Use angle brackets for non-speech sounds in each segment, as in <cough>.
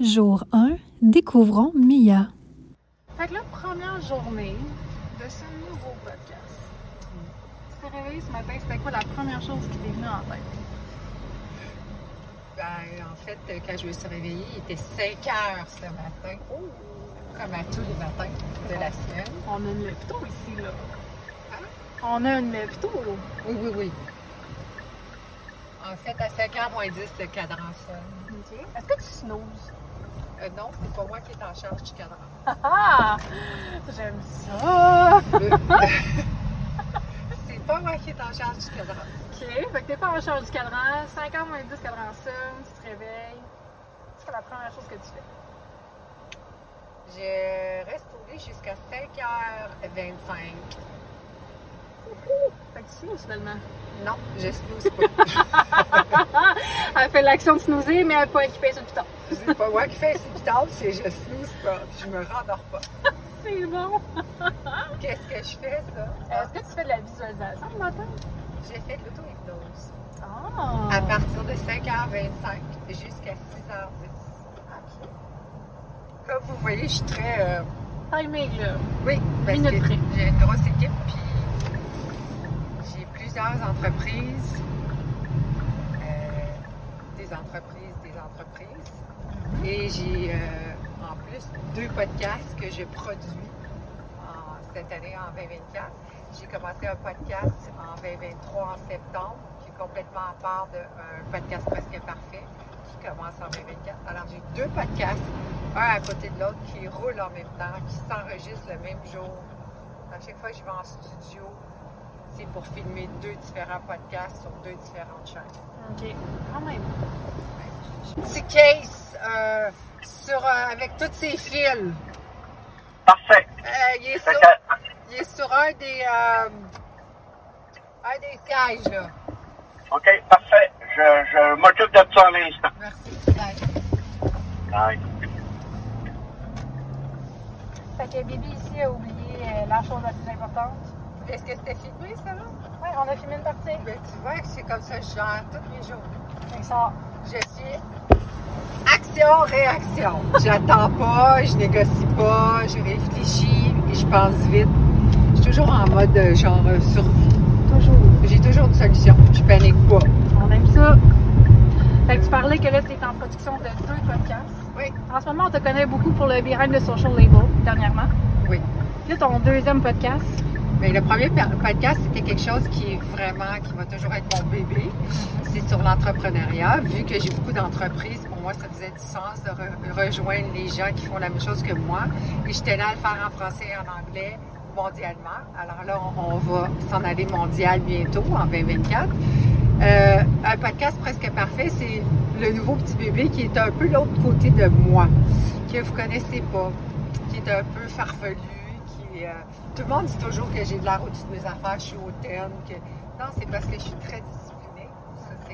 Jour 1, découvrons Mia. Fait que la première journée de ce nouveau podcast, tu t'es réveillé ce matin, c'était quoi la première chose qui t'est venue en tête? Ben, en fait, quand je me suis réveillée, il était 5 heures ce matin. Comme à tous les matins de la semaine. On a une lève ici, là. Hein? On a une lève Oui, oui, oui. En fait, à 5h moins 10, le cadran sonne. OK. Est-ce que tu snoozes? Euh, non, c'est pas moi qui est en charge du cadran. Ah! J'aime ça! <laughs> c'est pas moi qui est en charge du cadran. OK. Fait que t'es pas en charge du cadran. 5h moins 10, cadran sonne, tu te réveilles. C'est la première chose que tu fais? Je reste au lit jusqu'à 5h25. Fait que tu snooze finalement. Non, je snooze pas. <laughs> elle fait l'action de snoozer, mais elle n'est pas équipée sur le piton. C'est pas moi qui fais piton, c'est je snooze pas. Je me rendors pas. <laughs> c'est bon. Qu'est-ce que je fais, ça? Est-ce que tu fais de la visualisation le matin? J'ai fait de l'auto-hypnose. Ah! À partir de 5h25 jusqu'à 6h10. OK. Comme vous voyez, je suis très. Euh... Timing, là. Oui, parce Minute que près. j'ai une grosse équipe, puis j'ai plusieurs entreprises. euh, des entreprises, des entreprises. Et j'ai euh, en plus deux podcasts que je produis cette année en 2024. J'ai commencé un podcast en 2023 en septembre, qui est complètement à part d'un podcast presque parfait, qui commence en 2024. Alors j'ai deux podcasts, un à côté de l'autre, qui roulent en même temps, qui s'enregistrent le même jour. À chaque fois que je vais en studio, c'est pour filmer deux différents podcasts sur deux différentes chaînes. OK. Quand même. Petit case euh, sur, euh, avec tous ces fils. Parfait. Euh, il, est sur, que- il est sur un des, euh, un des sièges, là. OK, parfait. Je, je m'occupe de ça à l'instant. Merci. Bye. Bye. Fait que Bibi ici a oublié la chose la plus importante. Est-ce que c'était filmé, ça, là? Oui, on a filmé une partie. Ben, tu vois, c'est comme ça que je gère tous mes jours. Que. Je suis action-réaction. J'attends pas, je négocie pas, je réfléchis et je pense vite. Je suis toujours en mode euh, genre euh, survie. Toujours. J'ai toujours une solution. Je panique pas. On aime ça. Fait que tu parlais que là, tu es en production de deux podcasts. Oui. En ce moment, on te connaît beaucoup pour le Behind the Social Label, dernièrement. Oui. Puis là, ton deuxième podcast. Mais le premier podcast, c'était quelque chose qui est vraiment, qui va toujours être mon bébé. C'est sur l'entrepreneuriat. Vu que j'ai beaucoup d'entreprises, moi, ça faisait du sens de re- rejoindre les gens qui font la même chose que moi. Et j'étais là à le faire en français et en anglais mondialement. Alors là, on, va s'en aller mondial bientôt, en 2024. Euh, un podcast presque parfait, c'est le nouveau petit bébé qui est un peu l'autre côté de moi, que vous connaissez pas, qui est un peu farfelu, qui euh, tout le monde dit toujours que j'ai de l'air au-dessus de mes affaires, je suis hautaine, que non, c'est parce que je suis très disciplinée,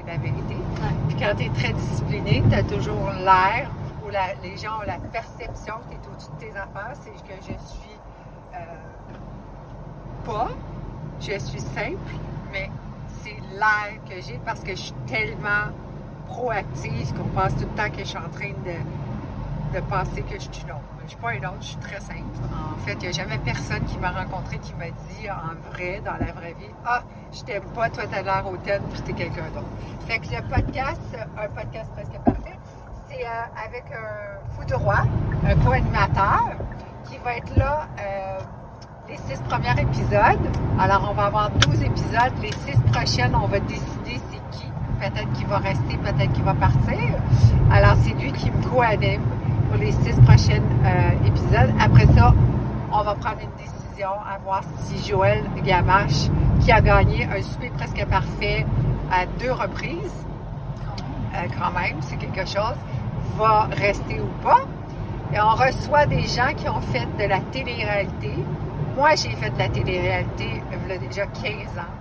la vérité. Puis quand tu es très discipliné, tu as toujours l'air ou la- les gens ont la perception que tu es au-dessus de tes affaires, c'est que je suis euh, pas, je suis simple, mais c'est l'air que j'ai parce que je suis tellement proactive qu'on pense tout le temps que je suis en train de, de penser que je suis une autre. Je suis pas une autre, je suis très simple. En fait, il n'y a jamais personne qui m'a rencontré qui m'a dit en vrai, dans la vraie vie, Ah, je t'aime pas, toi t'as l'air hautaine, puis t'es quelqu'un d'autre. Fait que le podcast, un podcast presque parfait, c'est euh, avec un fou de roi, un co-animateur, qui va être là euh, les six premiers épisodes. Alors, on va avoir 12 épisodes. Les six prochaines, on va décider c'est qui. Peut-être qu'il va rester, peut-être qu'il va partir. Alors, c'est lui qui me co-anime les six prochains euh, épisodes. Après ça, on va prendre une décision à voir si Joël Gamache, qui a gagné un souper presque parfait à deux reprises, euh, quand même, c'est quelque chose, va rester ou pas. Et on reçoit des gens qui ont fait de la télé-réalité. Moi, j'ai fait de la télé-réalité il y a déjà 15 ans,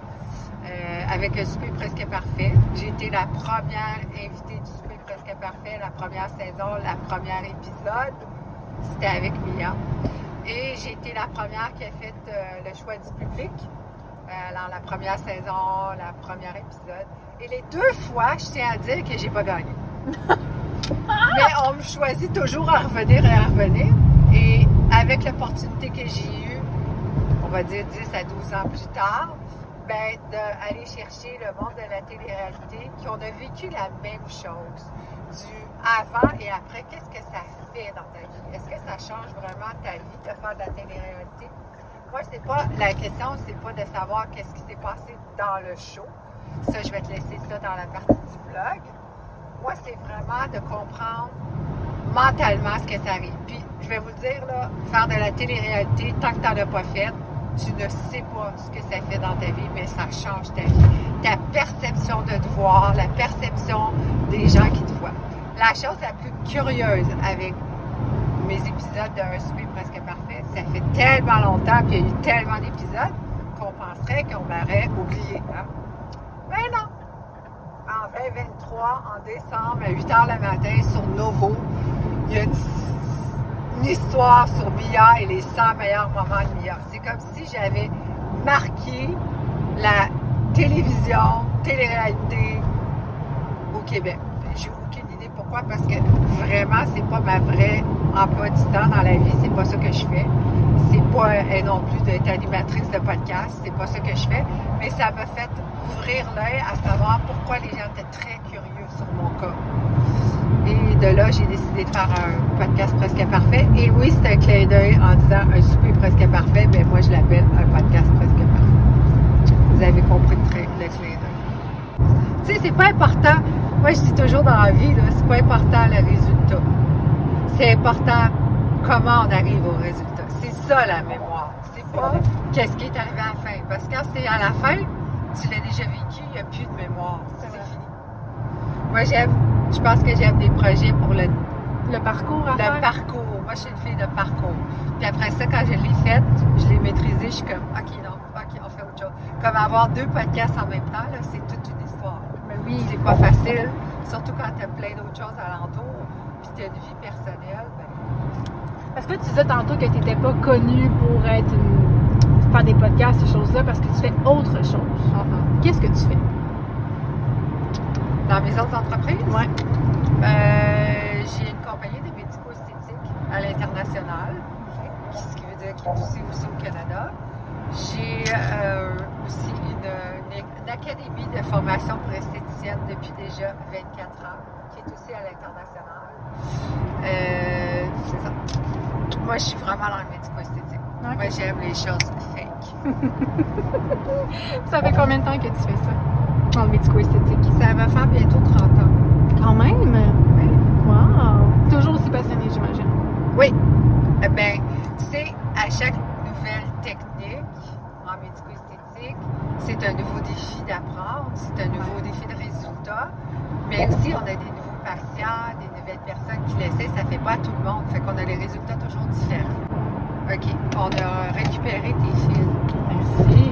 euh, avec un souper presque parfait. J'ai été la première invitée du souper parfait, la première saison, la première épisode. C'était avec Mia. Et j'ai été la première qui a fait euh, le choix du public. Euh, alors, la première saison, la première épisode. Et les deux fois, je tiens à dire que j'ai pas gagné. <laughs> Mais on me choisit toujours à revenir et à revenir. Et avec l'opportunité que j'ai eue, on va dire 10 à 12 ans plus tard, ben, d'aller chercher le monde de la télé-réalité, qui on a vécu la même chose. Du avant et après, qu'est-ce que ça fait dans ta vie? Est-ce que ça change vraiment ta vie de faire de la télé-réalité? Moi, c'est pas la question, c'est pas de savoir qu'est-ce qui s'est passé dans le show. Ça, je vais te laisser ça dans la partie du blog. Moi, c'est vraiment de comprendre mentalement ce que ça arrive. Puis, je vais vous le dire, là, faire de la télé-réalité, tant que tu n'en as pas fait, tu ne sais pas ce que ça fait dans ta vie, mais ça change ta vie. Ta perception de te voir, la perception des gens qui te voient. La chose la plus curieuse avec mes épisodes d'un souper presque parfait, ça fait tellement longtemps, puis il y a eu tellement d'épisodes qu'on penserait qu'on m'aurait oublié. Hein? Mais non! En 2023, en décembre, à 8 h le matin, sur Novo, il y a une, une histoire sur Mia et les 100 meilleurs moments de Mia. C'est comme si j'avais marqué la télévision, télé-réalité au Québec. J'ai aucune idée pourquoi, parce que vraiment, c'est pas ma vraie emploi du temps dans la vie, c'est pas ça que je fais. C'est pas euh, non plus d'être animatrice de podcast, c'est pas ça que je fais, mais ça m'a fait ouvrir l'œil à savoir pourquoi les gens étaient très curieux sur mon cas. De là, j'ai décidé de faire un podcast presque parfait. Et oui, c'est un clin d'œil en disant un souper presque parfait, mais moi je l'appelle un podcast presque parfait. Vous avez compris le, le clin d'œil. Tu sais, c'est pas important. Moi, je dis toujours dans la vie, c'est pas important le résultat. C'est important comment on arrive au résultat. C'est ça la mémoire. C'est pas qu'est-ce qui est arrivé à la fin. Parce que quand c'est à la fin, tu l'as déjà vécu, il n'y a plus de mémoire. C'est fini. Moi, j'aime, je pense que j'aime des projets pour le, Le parcours à le faire? parcours. Moi, je suis une fille de parcours. Puis après ça, quand je l'ai faite, je l'ai maîtrisée, je suis comme, OK, non, OK, on fait autre chose. Comme avoir deux podcasts en même temps, c'est toute une histoire. Mais oui. C'est pas facile, surtout quand tu as plein d'autres choses alentour, puis tu as une vie personnelle. Ben, Parce que tu disais tantôt que tu n'étais pas connue pour être une- faire des podcasts, ces choses-là, parce que tu fais autre chose. ah. Qu'est-ce que tu fais? Dans mes autres entreprises, Ouais. euh, j'ai une compagnie de médico-esthétique à l'international, ce qui veut dire qu'il est aussi, aussi au Canada. J'ai euh, aussi une, une- une académie de formation pour esthéticienne depuis déjà 24 ans, qui est aussi à l'international. Euh, c'est ça. Moi, je suis vraiment dans le médico-esthétique. Moi, j'aime les choses fake. <laughs> Ça fait combien de temps que tu fais ça? Dans le médico-esthétique. Ça va faire bientôt 30 ans. Quand même? Oui. Wow! Toujours aussi passionné, j'imagine. Oui. Eh bien, tu sais, à chaque nouvelle technique en médico-esthétique, c'est un nouveau défi d'apprendre, c'est un nouveau défi de résultat. Mais aussi, on a des nouveaux patients, des nouvelles personnes qui l'essaient. Ça ne fait pas à tout le monde. Fait qu'on a des résultats toujours différents. OK. On a récupéré tes fils. Merci.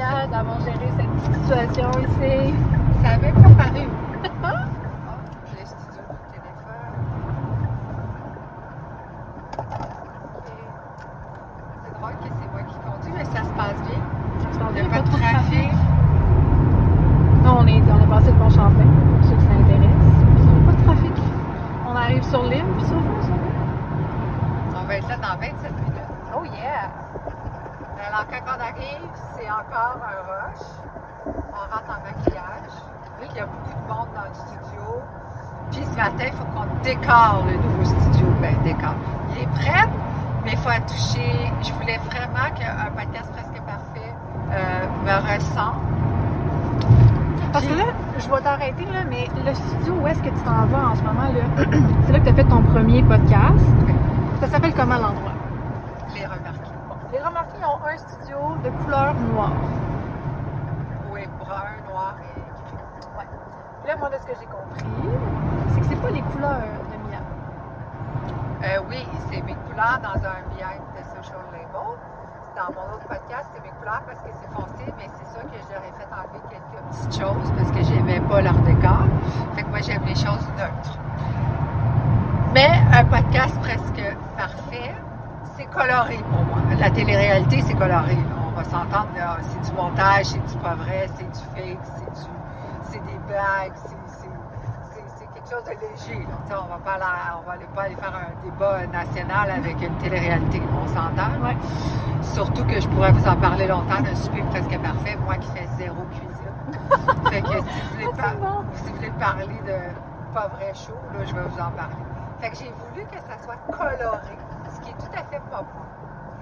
D'avoir géré cette situation ici. Ça avait. Ah, <laughs> le studio du téléphone. C'est drôle que c'est moi qui conduis, mais ça se passe bien. Ça se passe Il bien, n'y a pas de trafic. Non, on, est, on a passé le pont Champlain, pour ceux qui s'intéressent. Il n'y a pas de trafic. On arrive sur l'île, puis ça va, ça va. On va être là dans 27 minutes. Oh yeah! Alors, quand on arrive, c'est encore un rush. On rentre en maquillage. Vu qu'il y a beaucoup de monde dans le studio. Puis ce matin, il faut qu'on décore le nouveau studio. Ben, décore. Il est prêt, mais il faut en toucher. Je voulais vraiment qu'un podcast presque parfait euh, me ressemble. Parce que là, je vais t'arrêter, là, mais le studio où est-ce que tu t'en vas en ce moment, là, <clears throat> c'est là que tu as fait ton premier podcast. Ça s'appelle comment l'endroit? Les Les remarqués ils ont un studio de couleur noire. Oui, brun, noir et gris. Ouais. Puis là, moi, de ce que j'ai compris, c'est que c'est pas les couleurs de Mia. Euh, oui, c'est mes couleurs dans un behind de social label. Dans mon autre podcast, c'est mes couleurs parce que c'est foncé, mais c'est sûr que ai fait enlever quelques petites choses parce que j'aimais pas leur décor. Fait que moi, j'aime les choses neutres. Mais un podcast presque parfait, c'est coloré pour moi. La télé-réalité, c'est coloré. On va s'entendre, c'est du montage, c'est du pas vrai, c'est du fake, c'est du, c'est des blagues, c'est, quelque chose de léger. Là. On va pas on va pas aller faire un débat national avec une télé-réalité. On s'entend. Ouais. Surtout que je pourrais vous en parler longtemps d'un souper presque parfait, moi qui fais zéro cuisine. <laughs> fait que si vous voulez, par- bon. si vous voulez parler de pas vrai chaud, là, je vais vous en parler. Fait que j'ai voulu que ça soit coloré, ce qui est tout à fait pas bon.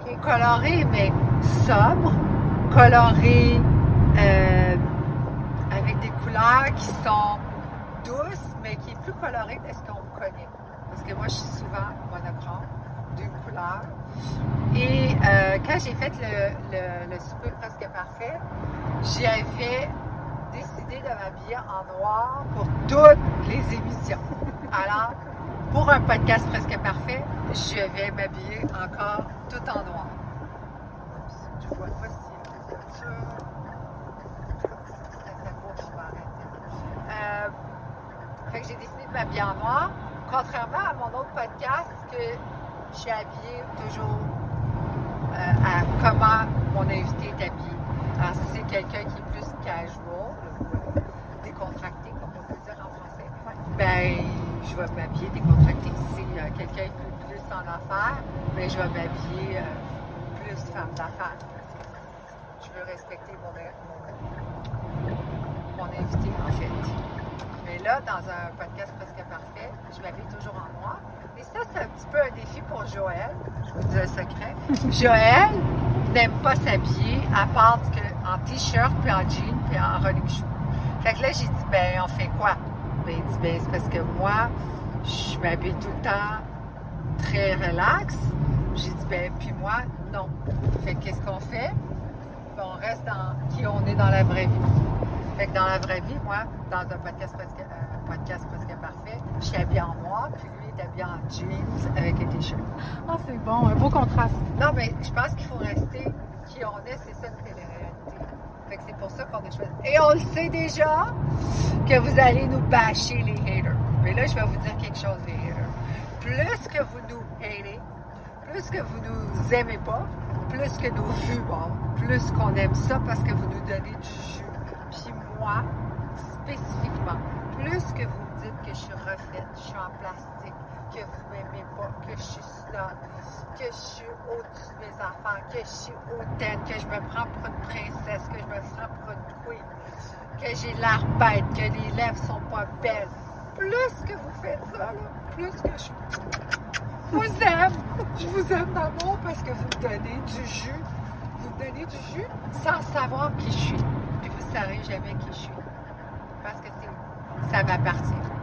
Qui est coloré, mais sobre, coloré euh, avec des couleurs qui sont douces, mais qui est plus coloré de ce qu'on connaît. Parce que moi, je suis souvent monochrome, d'une couleur. Et euh, quand j'ai fait le, le, le presque parfait, j'avais décidé de m'habiller en noir pour toutes les émissions. Alors, pour un podcast presque parfait, je vais m'habiller encore tout en noir. Oups, Je vois pas si il y a ça. Ça, ça vaut, je vais arrêter. Euh, fait que j'ai décidé de m'habiller en noir, contrairement à mon autre podcast que je suis habillée toujours euh, à comment mon invité est habillé. Alors, si c'est quelqu'un qui est plus casual, décontracté, comme on peut dire en français, ben, je vais m'habiller décontracté. Si euh, quelqu'un est plus en affaires, ben, je vais m'habiller euh, plus femme d'affaires. Parce que je veux respecter mon, mon, mon invité, en fait. Mais là, dans un podcast presque parfait, je m'habille toujours en noir. Et ça, c'est un petit peu un défi pour Joël. Je vous dis un secret. <laughs> Joël n'aime pas s'habiller à part qu'en t-shirt, puis en jean, puis en running shoe. Fait que là, j'ai dit, ben, on fait quoi? Ben, il dit, ben, c'est parce que moi, je m'habille tout le temps très relax. J'ai dit, ben, puis moi, non. Fait que qu'est-ce qu'on fait? Ben, on reste dans qui on est dans la vraie vie. Fait que dans la vraie vie, moi, dans un podcast presque, un podcast presque parfait, je suis habillée en noir, puis lui est habillé en jeans avec un t-shirt. Ah, c'est bon, un beau contraste. Non, mais je pense qu'il faut rester qui on est, c'est ça une télé-réalité. Fait que c'est pour ça qu'on a choisi. Et on le sait déjà que vous allez nous bâcher les haters. Mais là, je vais vous dire quelque chose, les haters. Plus que vous nous hatez, plus que vous nous aimez pas, plus que nos vues plus qu'on aime ça parce que vous nous donnez du jus. Puis moi, spécifiquement, plus que vous me dites que je suis refaite, je suis en plastique, que vous m'aimez pas, que je suis snob, que je suis au-dessus de mes enfants, que je suis hautaine, que je me prends pour une princesse, que je me prends pour une queen, que j'ai l'air bête, que les lèvres sont pas belles. Plus que vous faites ça, là, plus que je vous aime. Je vous aime d'amour parce que vous me donnez du jus. Vous me donnez du jus sans savoir qui je suis. Puis vous ne saurez jamais qui je suis. Parce que ça m'appartient.